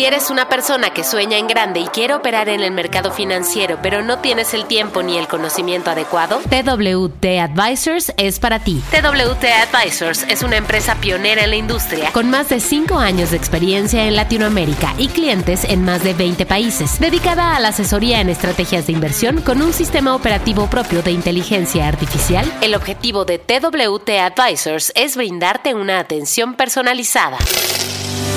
Si eres una persona que sueña en grande y quiere operar en el mercado financiero, pero no tienes el tiempo ni el conocimiento adecuado, TWT Advisors es para ti. TWT Advisors es una empresa pionera en la industria, con más de 5 años de experiencia en Latinoamérica y clientes en más de 20 países, dedicada a la asesoría en estrategias de inversión con un sistema operativo propio de inteligencia artificial. El objetivo de TWT Advisors es brindarte una atención personalizada.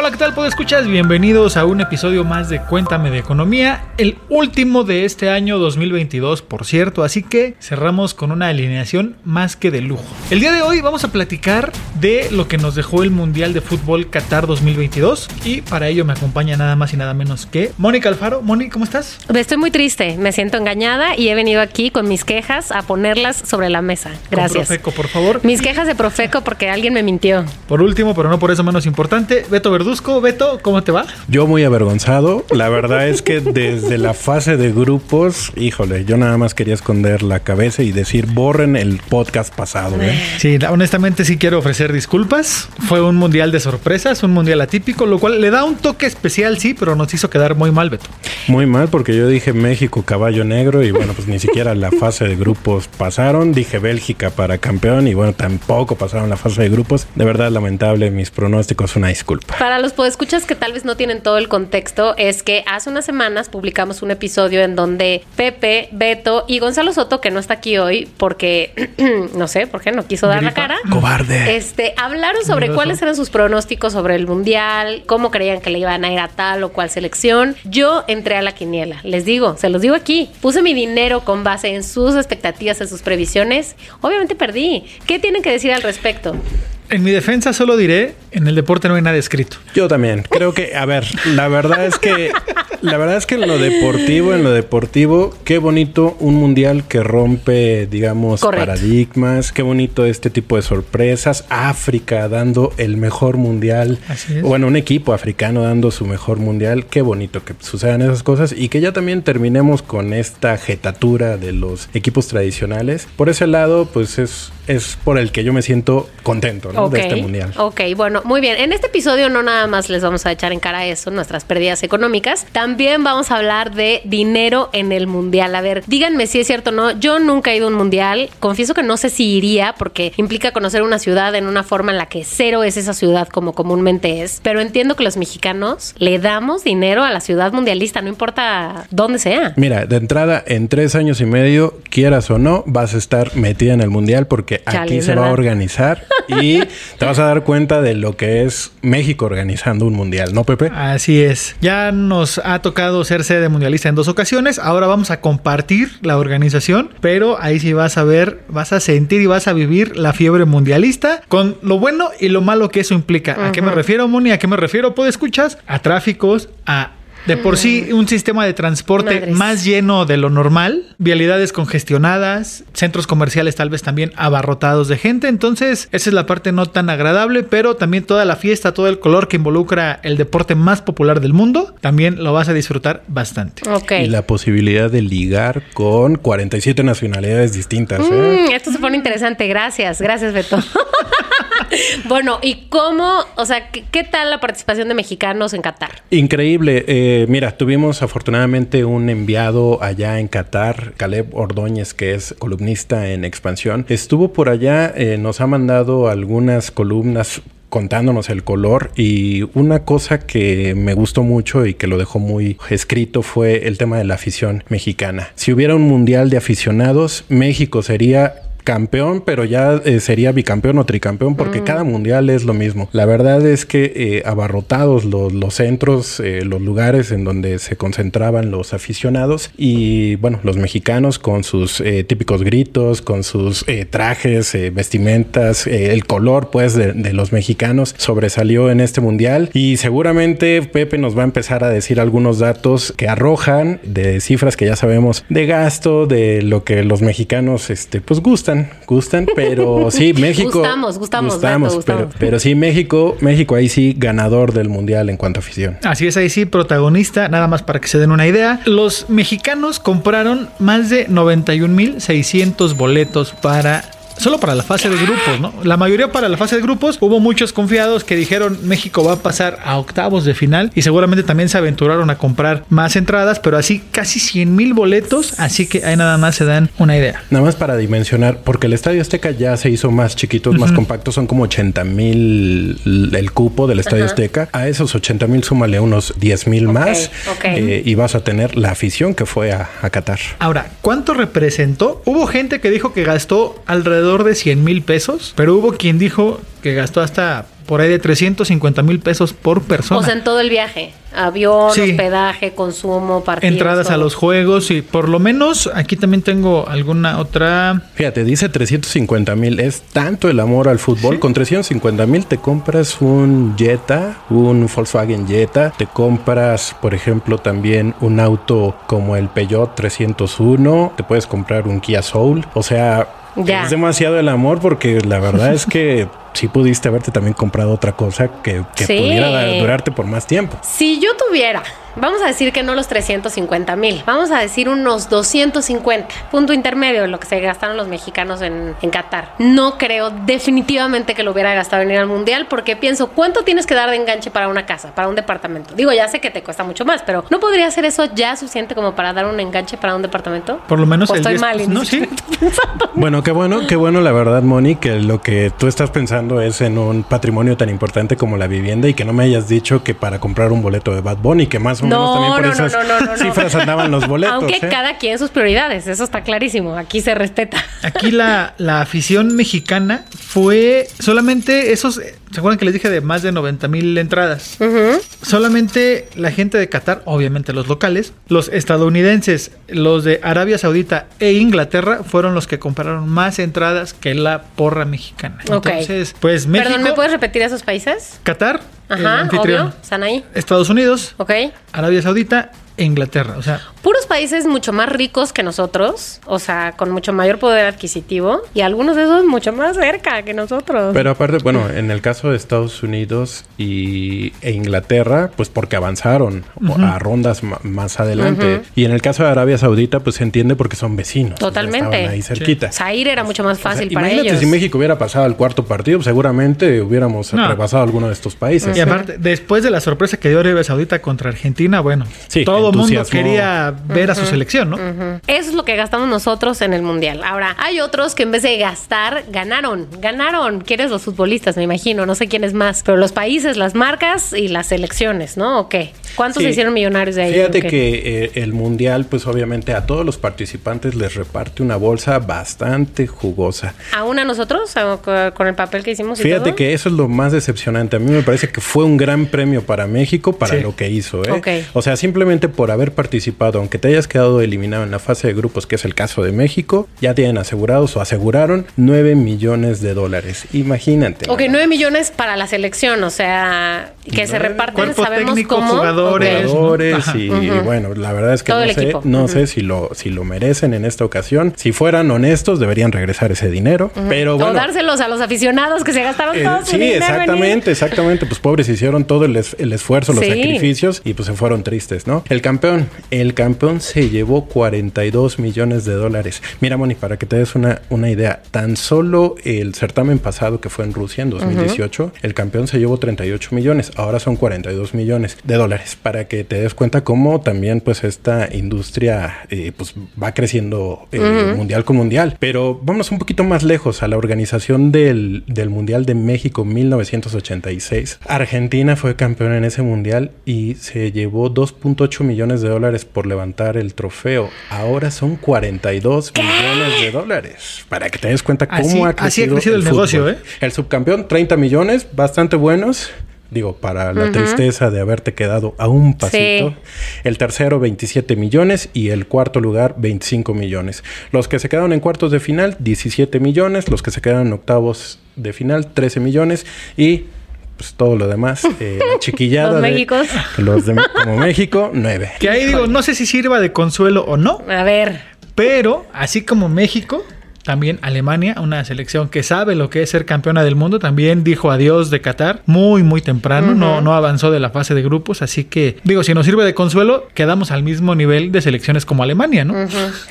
Hola, ¿qué tal? ¿Puedo escuchar? Bienvenidos a un episodio más de Cuéntame de Economía, el último de este año 2022, por cierto, así que cerramos con una alineación más que de lujo. El día de hoy vamos a platicar de lo que nos dejó el Mundial de Fútbol Qatar 2022 y para ello me acompaña nada más y nada menos que Mónica Alfaro. Moni, ¿cómo estás? Estoy muy triste, me siento engañada y he venido aquí con mis quejas a ponerlas sobre la mesa. Gracias. Profeco, por favor. Mis quejas de Profeco porque alguien me mintió. Por último, pero no por eso menos importante, Beto Verduzco. Beto, ¿cómo te va? Yo muy avergonzado. La verdad es que desde la fase de grupos, híjole, yo nada más quería esconder la cabeza y decir, borren el podcast pasado. ¿eh? Sí, honestamente sí quiero ofrecer disculpas. Fue un mundial de sorpresas, un mundial atípico, lo cual le da un toque especial, sí, pero nos hizo quedar muy mal, Beto. Muy mal, porque yo dije México caballo negro y bueno, pues ni siquiera la fase de grupos pasaron. Dije Bélgica para campeón y bueno, tampoco pasaron la fase de grupos. De verdad lamentable, mis pronósticos, una disculpa. Para los escuchas que tal vez no tienen todo el contexto, es que hace unas semanas publicamos un episodio en donde Pepe, Beto y Gonzalo Soto, que no está aquí hoy porque, no sé, por qué no quiso dar la cara. Cobarde. Este, hablaron sobre cuáles eran sus pronósticos sobre el mundial, cómo creían que le iban a ir a tal o cual selección. Yo entré a la quiniela, les digo, se los digo aquí. Puse mi dinero con base en sus expectativas, en sus previsiones. Obviamente perdí. ¿Qué tienen que decir al respecto? En mi defensa solo diré, en el deporte no hay nada escrito. Yo también. Creo que, a ver, la verdad es que, la verdad es que en lo deportivo, en lo deportivo, qué bonito un mundial que rompe, digamos, paradigmas. Qué bonito este tipo de sorpresas. África dando el mejor mundial. Así es. Bueno, un equipo africano dando su mejor mundial. Qué bonito que sucedan esas cosas y que ya también terminemos con esta jetatura de los equipos tradicionales. Por ese lado, pues es, es por el que yo me siento contento, ¿no? de este mundial. Ok, bueno, muy bien. En este episodio no nada más les vamos a echar en cara eso, nuestras pérdidas económicas. También vamos a hablar de dinero en el mundial. A ver, díganme si es cierto o no. Yo nunca he ido a un mundial. Confieso que no sé si iría porque implica conocer una ciudad en una forma en la que cero es esa ciudad como comúnmente es. Pero entiendo que los mexicanos le damos dinero a la ciudad mundialista, no importa dónde sea. Mira, de entrada, en tres años y medio, quieras o no, vas a estar metida en el mundial porque aquí se va a organizar y te vas a dar cuenta de lo que es México organizando un mundial, ¿no, Pepe? Así es. Ya nos ha tocado ser sede mundialista en dos ocasiones. Ahora vamos a compartir la organización, pero ahí sí vas a ver, vas a sentir y vas a vivir la fiebre mundialista con lo bueno y lo malo que eso implica. ¿A qué me refiero, Moni? ¿A qué me refiero? Pues escuchas a tráficos, a de por sí, un sistema de transporte más lleno de lo normal, vialidades congestionadas, centros comerciales tal vez también abarrotados de gente. Entonces, esa es la parte no tan agradable, pero también toda la fiesta, todo el color que involucra el deporte más popular del mundo, también lo vas a disfrutar bastante. Y la posibilidad de ligar con 47 nacionalidades distintas. ¿eh? Mm, esto se pone interesante. Gracias, gracias, Beto. bueno, ¿y cómo, o sea, ¿qué, tal la participación de mexicanos en Qatar? Increíble. Eh, mira, tuvimos afortunadamente un enviado allá en Qatar, Caleb Ordóñez, que es columnista en Expansión. Estuvo por allá, eh, nos ha mandado algunas columnas contándonos el color y una cosa que me gustó mucho y que lo dejó muy escrito fue el tema de la afición mexicana. Si hubiera un mundial de aficionados, México sería campeón, pero ya eh, sería bicampeón o tricampeón porque mm. cada mundial es lo mismo. La verdad es que eh, abarrotados los, los centros, eh, los lugares en donde se concentraban los aficionados y bueno, los mexicanos con sus típicos gritos, con sus trajes, vestimentas, el color pues de, de, los mexicanos sobresalió en este mundial y seguramente Pepe nos va a empezar a decir algunos datos que arrojan de cifras que ya sabemos de gasto, de lo que los mexicanos este pues gustan gustan, pero sí, México. Gustamos, gustamos, gustamos, Pero, pero, sí, México, México ahí sí ganador del mundial en cuanto a afición. Así es, ahí sí, protagonista, nada más para que se den una idea. Los mexicanos compraron más de 91.600 boletos para solo para la fase de grupos, ¿no? La mayoría para la fase de grupos. Hubo muchos confiados que dijeron México va a pasar a octavos de final y seguramente también se aventuraron a comprar más entradas, pero así casi 100 mil boletos, así que ahí nada más se dan una idea. Nada más para dimensionar, porque el Estadio Azteca ya se hizo más chiquito, más compacto, son como 80 mil el cupo del Estadio Azteca. A esos 80 mil súmale unos 10 mil más eh, y vas a tener la afición que fue a, a Qatar. Ahora, ¿cuánto representó? Hubo gente que dijo que gastó alrededor de 100 mil pesos, pero hubo quien dijo que gastó hasta por ahí de 350 mil pesos por persona. O sea, en todo el viaje. Avión, hospedaje, consumo, partidos. Entradas a los juegos y por lo menos aquí también tengo alguna otra. Fíjate, dice 350 mil. Es tanto el amor al fútbol. Con 350 mil te compras un Jetta, un Volkswagen Jetta. Te compras, por ejemplo, también un auto como el Peugeot 301. Te puedes comprar un Kia Soul. O sea, es demasiado el amor porque la verdad es que si pudiste haberte también comprado otra cosa que, pudiera durarte por más tiempo. Si yo tuviera, vamos a decir que no los 350 mil, vamos a decir unos 250, punto intermedio de lo que se gastaron los mexicanos en, en Qatar. No creo definitivamente que lo hubiera gastado en ir al mundial porque pienso, ¿cuánto tienes que dar de enganche para una casa, para un departamento? Digo, ya sé que te cuesta mucho más, pero ¿no podría ser eso ya suficiente como para dar un enganche para un departamento? Por lo menos estoy mal. No, sí. bueno, qué bueno, qué bueno la verdad, Moni, que lo que tú estás pensando es en un patrimonio tan importante como la vivienda y que no me hayas dicho que para comprar un boleto de Bad Bunny, que más o menos también por esas cifras andaban los boletos. Aunque ¿eh? cada quien sus prioridades, eso está clarísimo, aquí se respeta. Aquí la, la afición mexicana fue solamente esos, ¿se acuerdan que les dije de más de 90 mil entradas? Solamente la gente de Qatar, obviamente los locales, los estadounidenses, los de Arabia Saudita e Inglaterra fueron los que compraron más entradas que la porra mexicana. Entonces, pues México. Perdón, ¿me puedes repetir esos países? Qatar, Ajá, obvio, están ahí. Estados Unidos, ok. Arabia Saudita Inglaterra. O sea, puros países mucho más ricos que nosotros, o sea, con mucho mayor poder adquisitivo y algunos de esos mucho más cerca que nosotros. Pero aparte, bueno, en el caso de Estados Unidos y, e Inglaterra, pues porque avanzaron a rondas más adelante. Y en el caso de Arabia Saudita, pues se entiende porque son vecinos. Totalmente. ahí cerquita. Sair era mucho más fácil para imagínate ellos. si México hubiera pasado al cuarto partido, pues seguramente hubiéramos repasado alguno de estos países. Y aparte, después de la sorpresa que dio Arabia Saudita contra Argentina, bueno, sí, todo el mundo quería ver a su selección, ¿no? Eso es lo que gastamos nosotros en el Mundial. Ahora, hay otros que en vez de gastar, ganaron. Ganaron. ¿Quieres los futbolistas? Me imagino. No sé quién es más. Pero los países, las marcas y las selecciones, ¿no? ¿O qué? ¿Cuántos se hicieron millonarios de ahí? Fíjate que eh, el Mundial, pues obviamente a todos los participantes les reparte una bolsa bastante jugosa. ¿Aún a nosotros? ¿Con el papel que hicimos? Fíjate que eso es lo más decepcionante. A mí me parece que fue un gran premio para México para lo que hizo. ¿eh? O sea, simplemente por haber participado, aunque te hayas quedado eliminado en la fase de grupos, que es el caso de México, ya tienen asegurados o aseguraron 9 millones de dólares. Imagínate. Ok, 9 millones para la selección, o sea, que se reparten, sabemos cómo. Jugadores, y, bueno, la verdad es que no sé, no sé si lo, si lo merecen en esta ocasión. Si fueran honestos, deberían regresar ese dinero. Pero bueno. O dárselos a los aficionados que se gastaron eh, todos. Sí, exactamente, exactamente. Pues pobres hicieron todo el, esfuerzo, los sacrificios y pues se fueron tristes, ¿no? El campeón, el campeón se llevó 42 millones de dólares. Mira, Moni, para que te des una, una idea, tan solo el certamen pasado que fue en Rusia en 2018, el campeón se llevó 38 millones. Ahora son 42 millones de dólares, para que te des cuenta cómo también pues esta industria eh, pues va creciendo eh, mundial con mundial. Pero vamos un poquito más lejos a la organización del, del Mundial de México 1986. Argentina fue campeón en ese mundial y se llevó 2.8 millones de dólares por levantar el trofeo. Ahora son 42 millones de dólares. Para que te des cuenta cómo ha crecido, el, negocio. ¿eh? El subcampeón, 30 millones, bastante buenos. Digo, para la tristeza de haberte quedado a un pasito. El tercero, 27 millones. Y el cuarto lugar, 25 millones. Los que se quedaron en cuartos de final, 17 millones. Los que se quedaron en octavos de final, 13 millones. Y pues todo lo demás, eh, chiquillada. los Méxicos. Los de como México, 9. Que ahí digo, no sé si sirva de consuelo o no. A ver. Pero, así como México, también Alemania, una selección que sabe lo que es ser campeona del mundo, también dijo adiós de Qatar muy, muy temprano, no, no avanzó de la fase de grupos, así que digo, si nos sirve de consuelo, quedamos al mismo nivel de selecciones como Alemania, ¿no?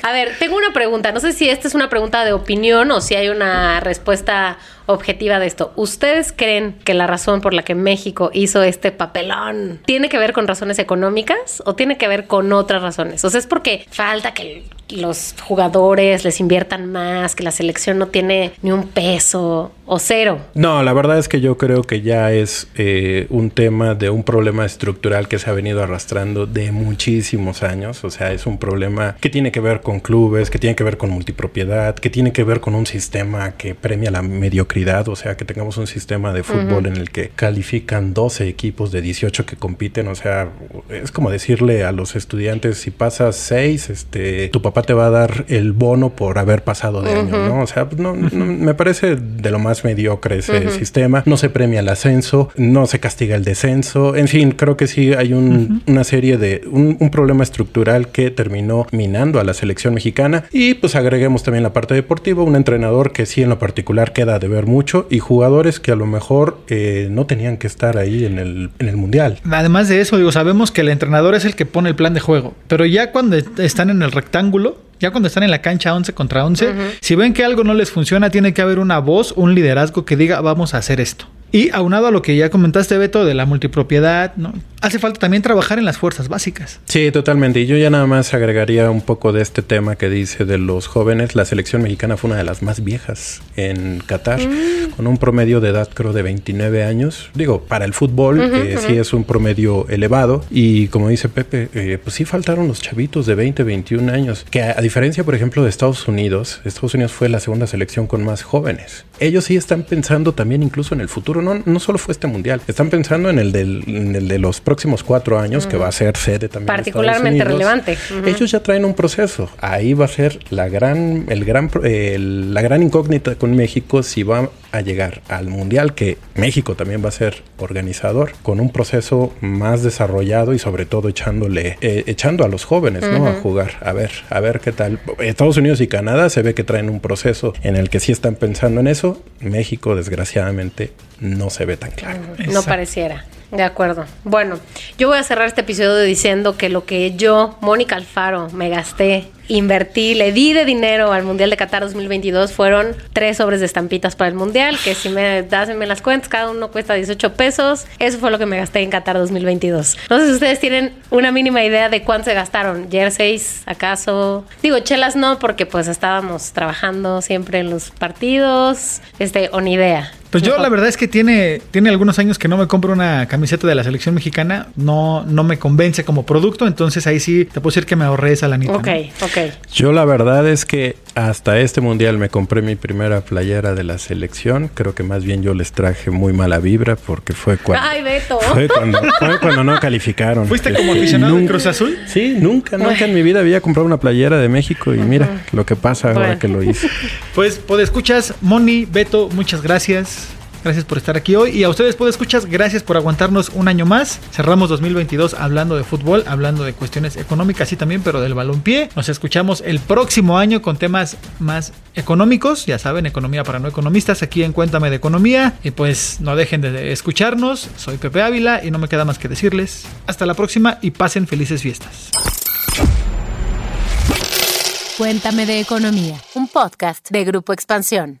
A ver, tengo una pregunta, no sé si esta es una pregunta de opinión o si hay una respuesta objetiva de esto. ¿Ustedes creen que la razón por la que México hizo este papelón tiene que ver con razones económicas o tiene que ver con otras razones? O sea, es porque falta que los jugadores les inviertan más, que la selección no tiene ni un peso o cero. No, la verdad es que yo creo que ya es eh, un tema de un problema estructural que se ha venido arrastrando de muchísimos años. O sea, es un problema que tiene que ver con clubes, que tiene que ver con multipropiedad, que tiene que ver con un sistema que premia la mediocridad. O sea, que tengamos un sistema de fútbol en el que califican 12 equipos de 18 que compiten. O sea, es como decirle a los estudiantes, si pasas 6, este, tu papá te va a dar el bono por haber pasado de año, ¿no? O sea, no, me parece de lo más mediocre ese sistema. No se premia el ascenso, no se castiga el descenso. En fin, creo que sí hay una serie de un, problema estructural que terminó minando a la selección mexicana. Y pues agreguemos también la parte deportiva, un entrenador que sí en lo particular queda de ver mucho y jugadores que a lo mejor eh, no tenían que estar ahí en el, en el mundial. Además de eso, digo, sabemos que el entrenador es el que pone el plan de juego, pero ya cuando están en el rectángulo, ya cuando están en la cancha 11 contra 11, si ven que algo no les funciona, tiene que haber una voz, un liderazgo que diga, vamos a hacer esto. Y aunado a lo que ya comentaste, Beto, de la multipropiedad, ¿no? Hace falta también trabajar en las fuerzas básicas. Sí, totalmente. Y yo ya nada más agregaría un poco de este tema que dice de los jóvenes. La selección mexicana fue una de las más viejas en Qatar, mm. con un promedio de edad creo de 29 años. Digo, para el fútbol eh, sí es un promedio elevado. Y como dice Pepe, eh, pues sí faltaron los chavitos de 20, 21 años. Que a, diferencia, por ejemplo, de Estados Unidos, Estados Unidos fue la segunda selección con más jóvenes. Ellos sí están pensando también incluso en el futuro no, no solo fue este mundial, están pensando en el, del, el de los próximos cuatro años, que va a ser sede también. Particularmente relevante. Ellos ya traen un proceso. Ahí va a ser la gran, el gran, la gran incógnita con México si va a llegar al mundial, que México también va a ser organizador, con un proceso más desarrollado y sobre todo echándole, eh, echando a los jóvenes, ¿no? A jugar, a ver, a ver qué tal. Estados Unidos y Canadá se ve que traen un proceso en el que sí están pensando en eso. México, desgraciadamente, no se ve tan claro. No pareciera. De acuerdo. Bueno, yo voy a cerrar este episodio diciendo que lo que yo, Mónica Alfaro, me gasté invertí, le di de dinero al Mundial de Qatar 2022 fueron tres sobres de estampitas para el Mundial, que si me das las cuentas, cada uno cuesta 18 pesos. Eso fue lo que me gasté en Qatar 2022. No sé si ustedes tienen una mínima idea de cuánto se gastaron. ¿Jerseys, acaso? Digo, chelas no, porque pues estábamos trabajando siempre en los partidos, este, o ni idea. Pues yo la verdad es que tiene, tiene algunos años que no me compro una camiseta de la selección mexicana. No, no me convence como producto. Entonces ahí sí te puedo decir que me ahorré esa lanita. Ok, ok. Yo la verdad es que hasta este mundial me compré mi primera playera de la selección. Creo que más bien yo les traje muy mala vibra porque fue cuando. ¡Ay, Beto! Fue cuando, no calificaron. ¿Fuiste como este, aficionado de Cruz Azul? Sí, nunca, nunca en mi vida había comprado una playera de México y mira lo que pasa ahora que lo hice. Pues, pues escuchas, Moni, Beto, muchas gracias. Gracias por estar aquí hoy. Y a ustedes, pues escuchas, gracias por aguantarnos un año más. Cerramos 2022 hablando de fútbol, hablando de cuestiones económicas y también, pero del balompié. Nos escuchamos el próximo año con temas más económicos. Ya saben, economía para no economistas aquí en Cuéntame de Economía. Y pues no dejen de escucharnos. Soy Pepe Ávila y no me queda más que decirles. Hasta la próxima y pasen felices fiestas. Cuéntame de Economía, un podcast de Grupo Expansión.